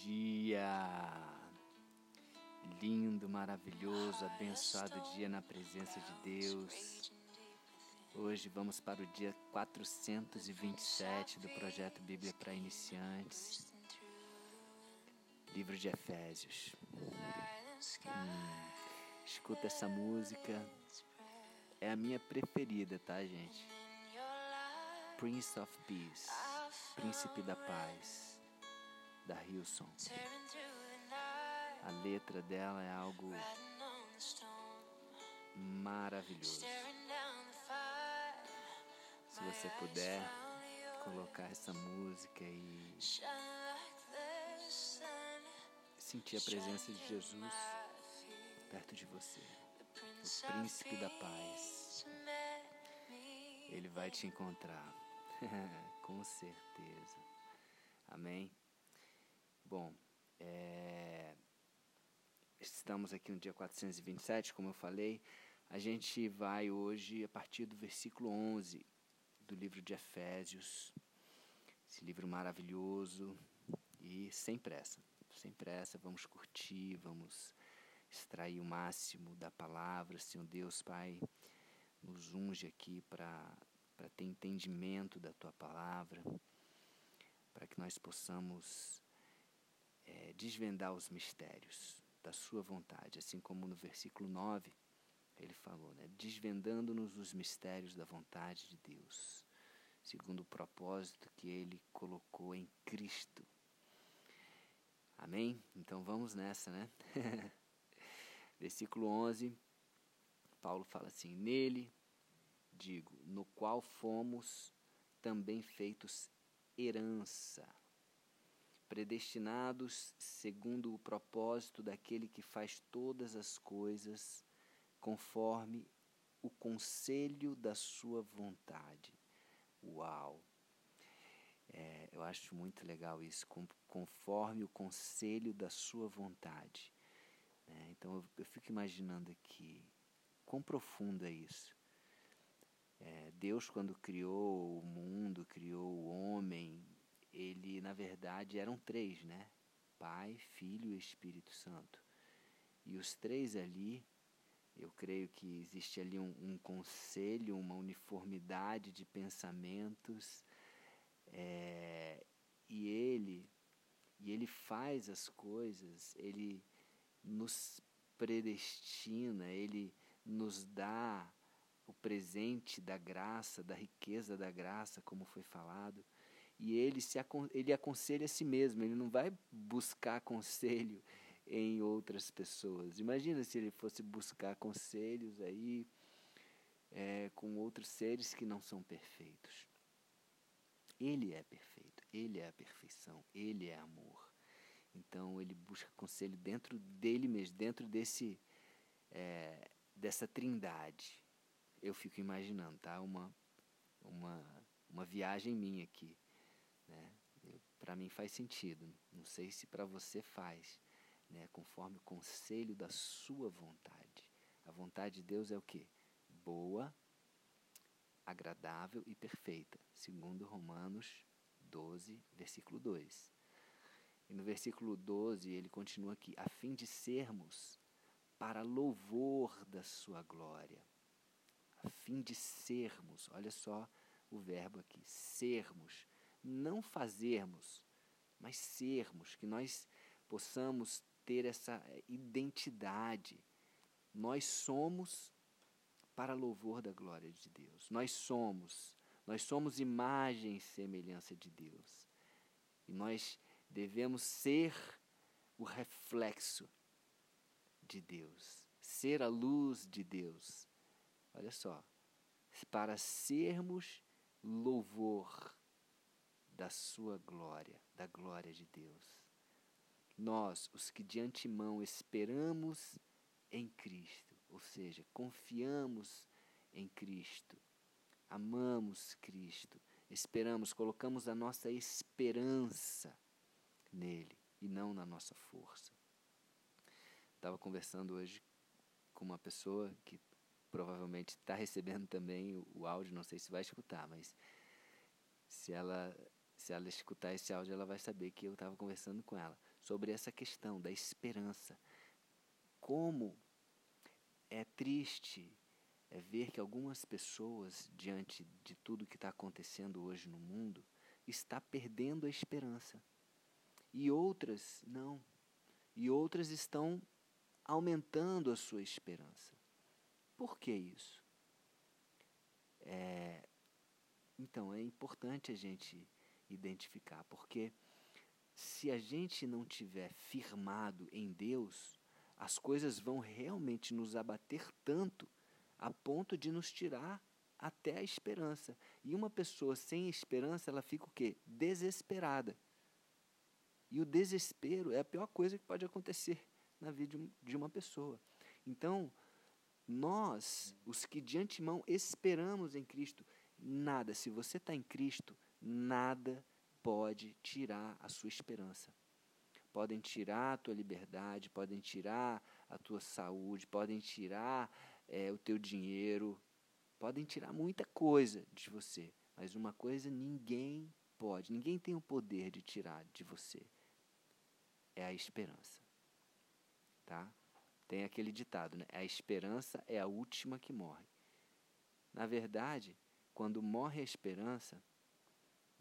dia! Lindo, maravilhoso, abençoado dia na presença de Deus. Hoje vamos para o dia 427 do projeto Bíblia para Iniciantes, livro de Efésios. Hum, escuta essa música, é a minha preferida, tá, gente? Prince of Peace, Príncipe da Paz da Hilson. A letra dela é algo maravilhoso. Se você puder colocar essa música e sentir a presença de Jesus perto de você, o príncipe da paz. Ele vai te encontrar, com certeza. Amém? Bom, é... estamos aqui no dia 427, como eu falei. A gente vai hoje a partir do versículo 11 do livro de Efésios. Esse livro maravilhoso e sem pressa. Sem pressa, vamos curtir, vamos extrair o máximo da palavra. Senhor Deus, Pai, nos unge aqui para ter entendimento da Tua palavra, para que nós possamos é, desvendar os mistérios da sua vontade, assim como no versículo 9 ele falou, né? desvendando-nos os mistérios da vontade de Deus, segundo o propósito que ele colocou em Cristo. Amém? Então vamos nessa, né? versículo 11, Paulo fala assim: Nele, digo, no qual fomos também feitos herança predestinados segundo o propósito daquele que faz todas as coisas conforme o conselho da sua vontade. Uau! É, eu acho muito legal isso, conforme o conselho da sua vontade. É, então eu, eu, fico imaginando aqui, quão profundo é isso. É, Deus, quando criou o mundo, criou o homem, ele na verdade eram três, né? Pai, Filho e Espírito Santo. E os três ali, eu creio que existe ali um, um conselho, uma uniformidade de pensamentos, é, e ele e ele faz as coisas, ele nos predestina, ele nos dá o presente da graça, da riqueza da graça, como foi falado. E ele, se, ele aconselha a si mesmo, ele não vai buscar conselho em outras pessoas. Imagina se ele fosse buscar conselhos aí é, com outros seres que não são perfeitos. Ele é perfeito, ele é a perfeição, ele é amor. Então ele busca conselho dentro dele mesmo, dentro desse é, dessa trindade. Eu fico imaginando, tá? Uma uma uma viagem minha aqui. Para mim faz sentido. Não sei se para você faz, né? conforme o conselho da sua vontade. A vontade de Deus é o que? Boa, agradável e perfeita, segundo Romanos 12, versículo 2. E no versículo 12 ele continua aqui: a fim de sermos para louvor da sua glória. A fim de sermos, olha só o verbo aqui, sermos não fazermos, mas sermos, que nós possamos ter essa eh, identidade. Nós somos para louvor da glória de Deus. Nós somos, nós somos imagem e semelhança de Deus. E nós devemos ser o reflexo de Deus, ser a luz de Deus. Olha só, para sermos louvor da sua glória, da glória de Deus. Nós, os que de antemão esperamos em Cristo, ou seja, confiamos em Cristo, amamos Cristo, esperamos, colocamos a nossa esperança nele e não na nossa força. Estava conversando hoje com uma pessoa que provavelmente está recebendo também o, o áudio, não sei se vai escutar, mas se ela se ela escutar esse áudio, ela vai saber que eu estava conversando com ela sobre essa questão da esperança. Como é triste é ver que algumas pessoas, diante de tudo que está acontecendo hoje no mundo, está perdendo a esperança. E outras não. E outras estão aumentando a sua esperança. Por que isso? É, então, é importante a gente identificar, porque se a gente não tiver firmado em Deus, as coisas vão realmente nos abater tanto a ponto de nos tirar até a esperança. E uma pessoa sem esperança, ela fica o quê? Desesperada. E o desespero é a pior coisa que pode acontecer na vida de uma pessoa. Então, nós, os que de antemão esperamos em Cristo, nada, se você está em Cristo, nada pode tirar a sua esperança. Podem tirar a tua liberdade, podem tirar a tua saúde, podem tirar é, o teu dinheiro, podem tirar muita coisa de você. Mas uma coisa ninguém pode, ninguém tem o poder de tirar de você. É a esperança. Tá? Tem aquele ditado, né? A esperança é a última que morre. Na verdade, quando morre a esperança,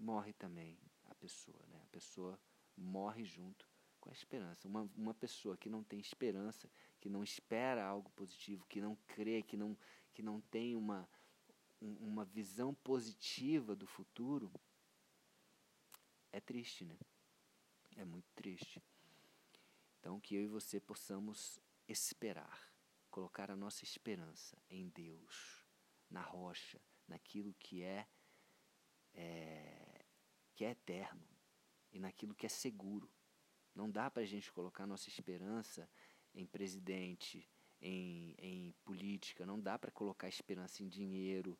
morre também a pessoa, né? A pessoa morre junto com a esperança. Uma, uma pessoa que não tem esperança, que não espera algo positivo, que não crê, que não, que não tem uma, uma visão positiva do futuro, é triste, né? É muito triste. Então, que eu e você possamos esperar, colocar a nossa esperança em Deus, na rocha, naquilo que é, é que é eterno e naquilo que é seguro. Não dá para a gente colocar nossa esperança em presidente, em, em política, não dá para colocar esperança em dinheiro.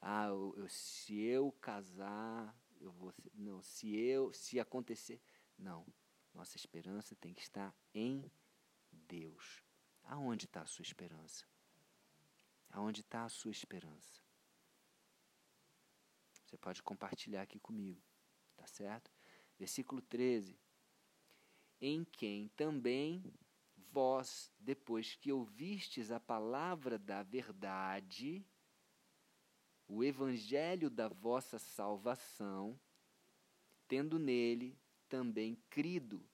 Ah, eu, eu, se eu casar, eu vou. Não, se eu. Se acontecer. Não. Nossa esperança tem que estar em Deus. Aonde está a sua esperança? Aonde está a sua esperança? Você pode compartilhar aqui comigo, tá certo? Versículo 13. Em quem também vós, depois que ouvistes a palavra da verdade, o evangelho da vossa salvação, tendo nele também crido,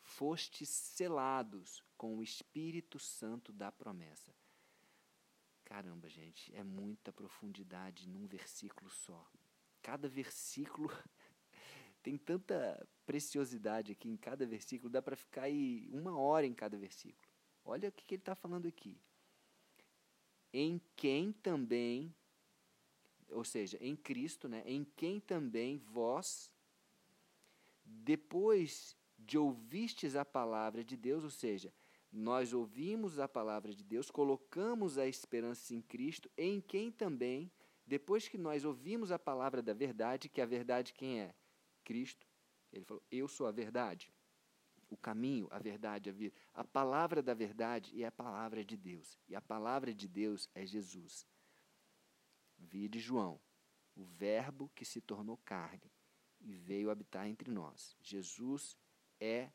fostes selados com o Espírito Santo da promessa. Caramba, gente, é muita profundidade num versículo só. Cada versículo tem tanta preciosidade aqui em cada versículo, dá para ficar aí uma hora em cada versículo. Olha o que, que ele está falando aqui. Em quem também, ou seja, em Cristo, né, em quem também vós, depois de ouvistes a palavra de Deus, ou seja, nós ouvimos a palavra de Deus, colocamos a esperança em Cristo, em quem também, depois que nós ouvimos a palavra da verdade, que a verdade quem é? Cristo. Ele falou: Eu sou a verdade, o caminho, a verdade, a vida. A palavra da verdade é a palavra de Deus. E a palavra de Deus é Jesus. Vide João, o Verbo que se tornou carne e veio habitar entre nós. Jesus é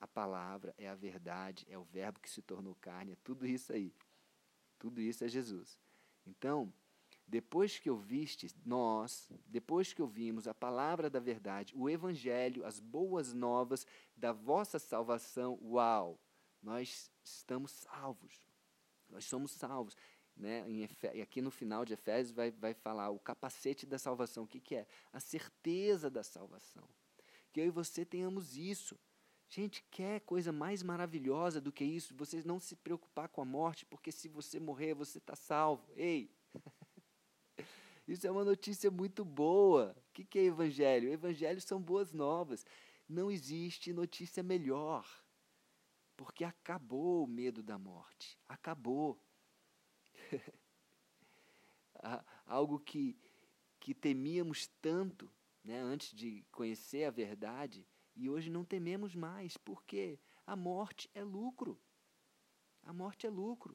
a palavra, é a verdade, é o Verbo que se tornou carne, é tudo isso aí. Tudo isso é Jesus. Então, depois que ouviste, nós, depois que ouvimos a palavra da verdade, o Evangelho, as boas novas da vossa salvação, uau, nós estamos salvos. Nós somos salvos. Né? E aqui no final de Efésios vai, vai falar o capacete da salvação. O que, que é? A certeza da salvação. Que eu e você tenhamos isso. Gente, quer coisa mais maravilhosa do que isso? Você não se preocupar com a morte, porque se você morrer, você está salvo. Ei! Isso é uma notícia muito boa. O que é evangelho? Evangelho são boas novas. Não existe notícia melhor. Porque acabou o medo da morte. Acabou. Algo que, que temíamos tanto né, antes de conhecer a verdade, e hoje não tememos mais. Porque a morte é lucro. A morte é lucro.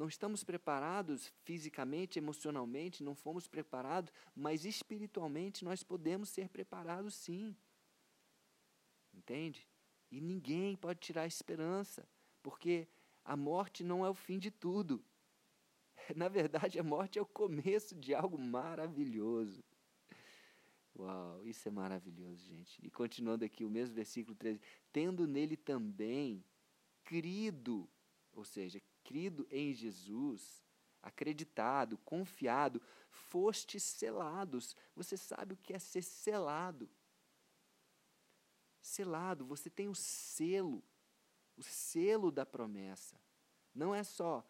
Não estamos preparados fisicamente, emocionalmente, não fomos preparados, mas espiritualmente nós podemos ser preparados sim. Entende? E ninguém pode tirar a esperança, porque a morte não é o fim de tudo. Na verdade, a morte é o começo de algo maravilhoso. Uau, isso é maravilhoso, gente. E continuando aqui, o mesmo versículo 13: Tendo nele também crido, ou seja, crido em Jesus, acreditado, confiado, fostes selados. Você sabe o que é ser selado? Selado, você tem o selo, o selo da promessa. Não é só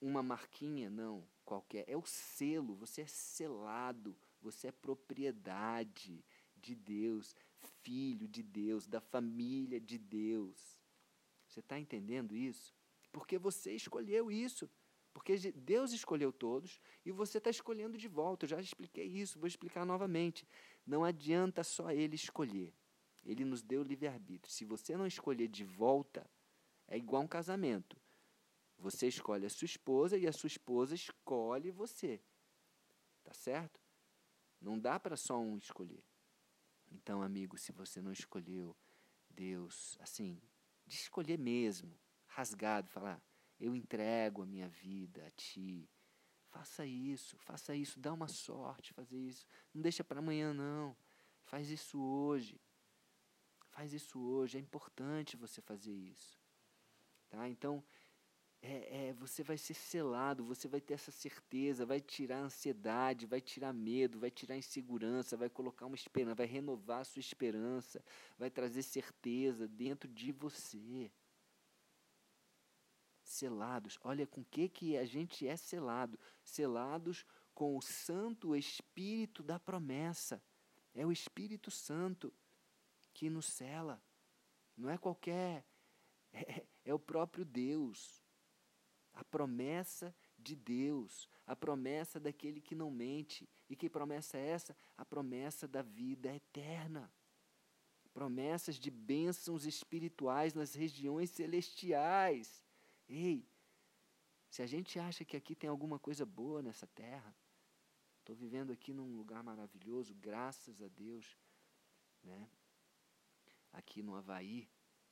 uma marquinha, não, qualquer. É o selo, você é selado, você é propriedade de Deus, filho de Deus, da família de Deus. Você está entendendo isso? Porque você escolheu isso. Porque Deus escolheu todos e você está escolhendo de volta. Eu já expliquei isso, vou explicar novamente. Não adianta só Ele escolher. Ele nos deu livre-arbítrio. Se você não escolher de volta, é igual um casamento. Você escolhe a sua esposa e a sua esposa escolhe você. Tá certo? Não dá para só um escolher. Então, amigo, se você não escolheu Deus, assim, de escolher mesmo, rasgado, falar: eu entrego a minha vida a Ti. Faça isso, faça isso, dá uma sorte fazer isso. Não deixa para amanhã, não. Faz isso hoje. Faz isso hoje. É importante você fazer isso. Tá? Então, é, é, você vai ser selado, você vai ter essa certeza, vai tirar ansiedade, vai tirar medo, vai tirar insegurança, vai colocar uma esperança, vai renovar a sua esperança, vai trazer certeza dentro de você. Selados, olha com que que a gente é selado, selados com o Santo Espírito da promessa. É o Espírito Santo que nos cela. Não é qualquer, é, é o próprio Deus a promessa de Deus, a promessa daquele que não mente. E que promessa é essa? A promessa da vida eterna. Promessas de bênçãos espirituais nas regiões celestiais. Ei, se a gente acha que aqui tem alguma coisa boa nessa terra, estou vivendo aqui num lugar maravilhoso, graças a Deus, né? Aqui no Havaí,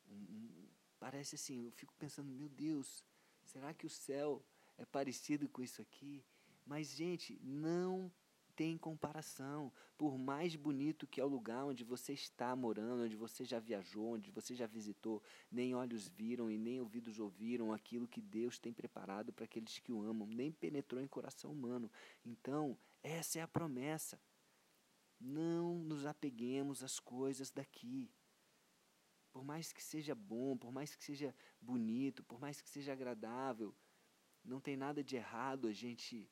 um, um, parece assim, eu fico pensando, meu Deus, Será que o céu é parecido com isso aqui? Mas, gente, não tem comparação. Por mais bonito que é o lugar onde você está morando, onde você já viajou, onde você já visitou, nem olhos viram e nem ouvidos ouviram aquilo que Deus tem preparado para aqueles que o amam, nem penetrou em coração humano. Então, essa é a promessa. Não nos apeguemos às coisas daqui. Por mais que seja bom, por mais que seja bonito, por mais que seja agradável, não tem nada de errado a gente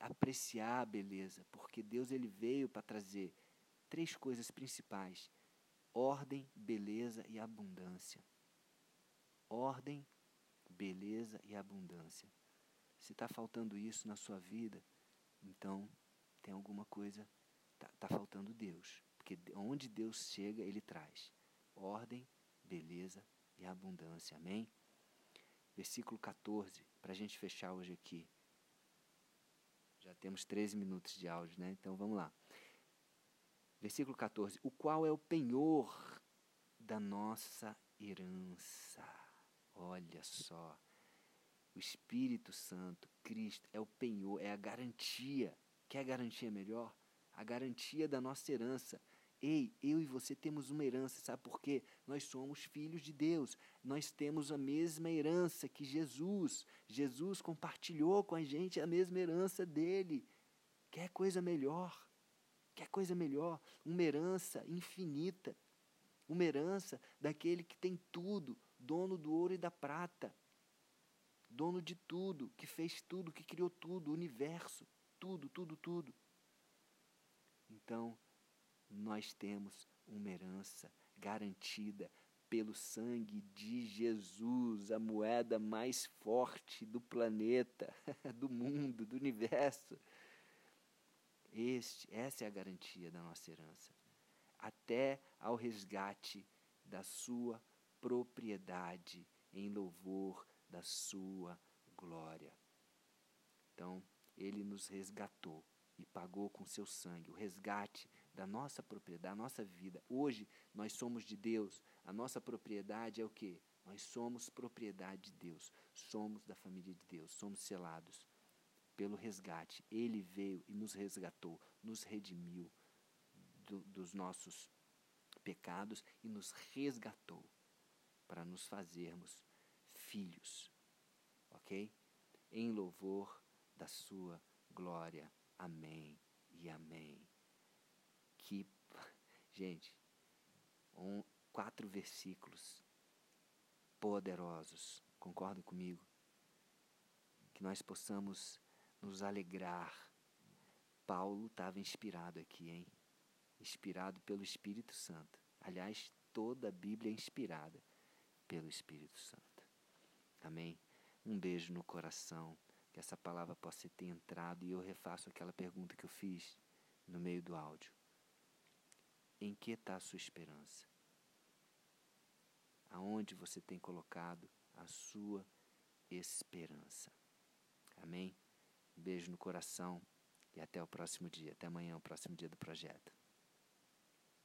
apreciar a beleza, porque Deus ele veio para trazer três coisas principais: ordem, beleza e abundância. Ordem, beleza e abundância. Se está faltando isso na sua vida, então tem alguma coisa, está tá faltando Deus. Porque onde Deus chega, Ele traz ordem, beleza e abundância. Amém? Versículo 14, para a gente fechar hoje aqui. Já temos 13 minutos de áudio, né? Então vamos lá. Versículo 14: O qual é o penhor da nossa herança. Olha só. O Espírito Santo, Cristo, é o penhor, é a garantia. Quer garantia melhor? A garantia da nossa herança. Ei, eu e você temos uma herança, sabe por quê? Nós somos filhos de Deus. Nós temos a mesma herança que Jesus. Jesus compartilhou com a gente a mesma herança dele. Quer coisa melhor? Quer coisa melhor? Uma herança infinita. Uma herança daquele que tem tudo, dono do ouro e da prata. Dono de tudo, que fez tudo, que criou tudo, o universo, tudo, tudo, tudo. Então, nós temos uma herança garantida pelo sangue de Jesus, a moeda mais forte do planeta, do mundo, do universo. Este, essa é a garantia da nossa herança. Até ao resgate da sua propriedade em louvor da sua glória. Então, ele nos resgatou e pagou com seu sangue. O resgate da nossa propriedade, da nossa vida. Hoje nós somos de Deus. A nossa propriedade é o quê? Nós somos propriedade de Deus. Somos da família de Deus. Somos selados pelo resgate. Ele veio e nos resgatou, nos redimiu do, dos nossos pecados e nos resgatou para nos fazermos filhos. Ok? Em louvor da Sua glória. Amém e amém. Gente, um, quatro versículos poderosos, concordam comigo? Que nós possamos nos alegrar. Paulo estava inspirado aqui, hein? Inspirado pelo Espírito Santo. Aliás, toda a Bíblia é inspirada pelo Espírito Santo. Amém? Um beijo no coração, que essa palavra possa ter entrado e eu refaço aquela pergunta que eu fiz no meio do áudio. Em que está a sua esperança? Aonde você tem colocado a sua esperança? Amém? Beijo no coração e até o próximo dia. Até amanhã, o próximo dia do projeto.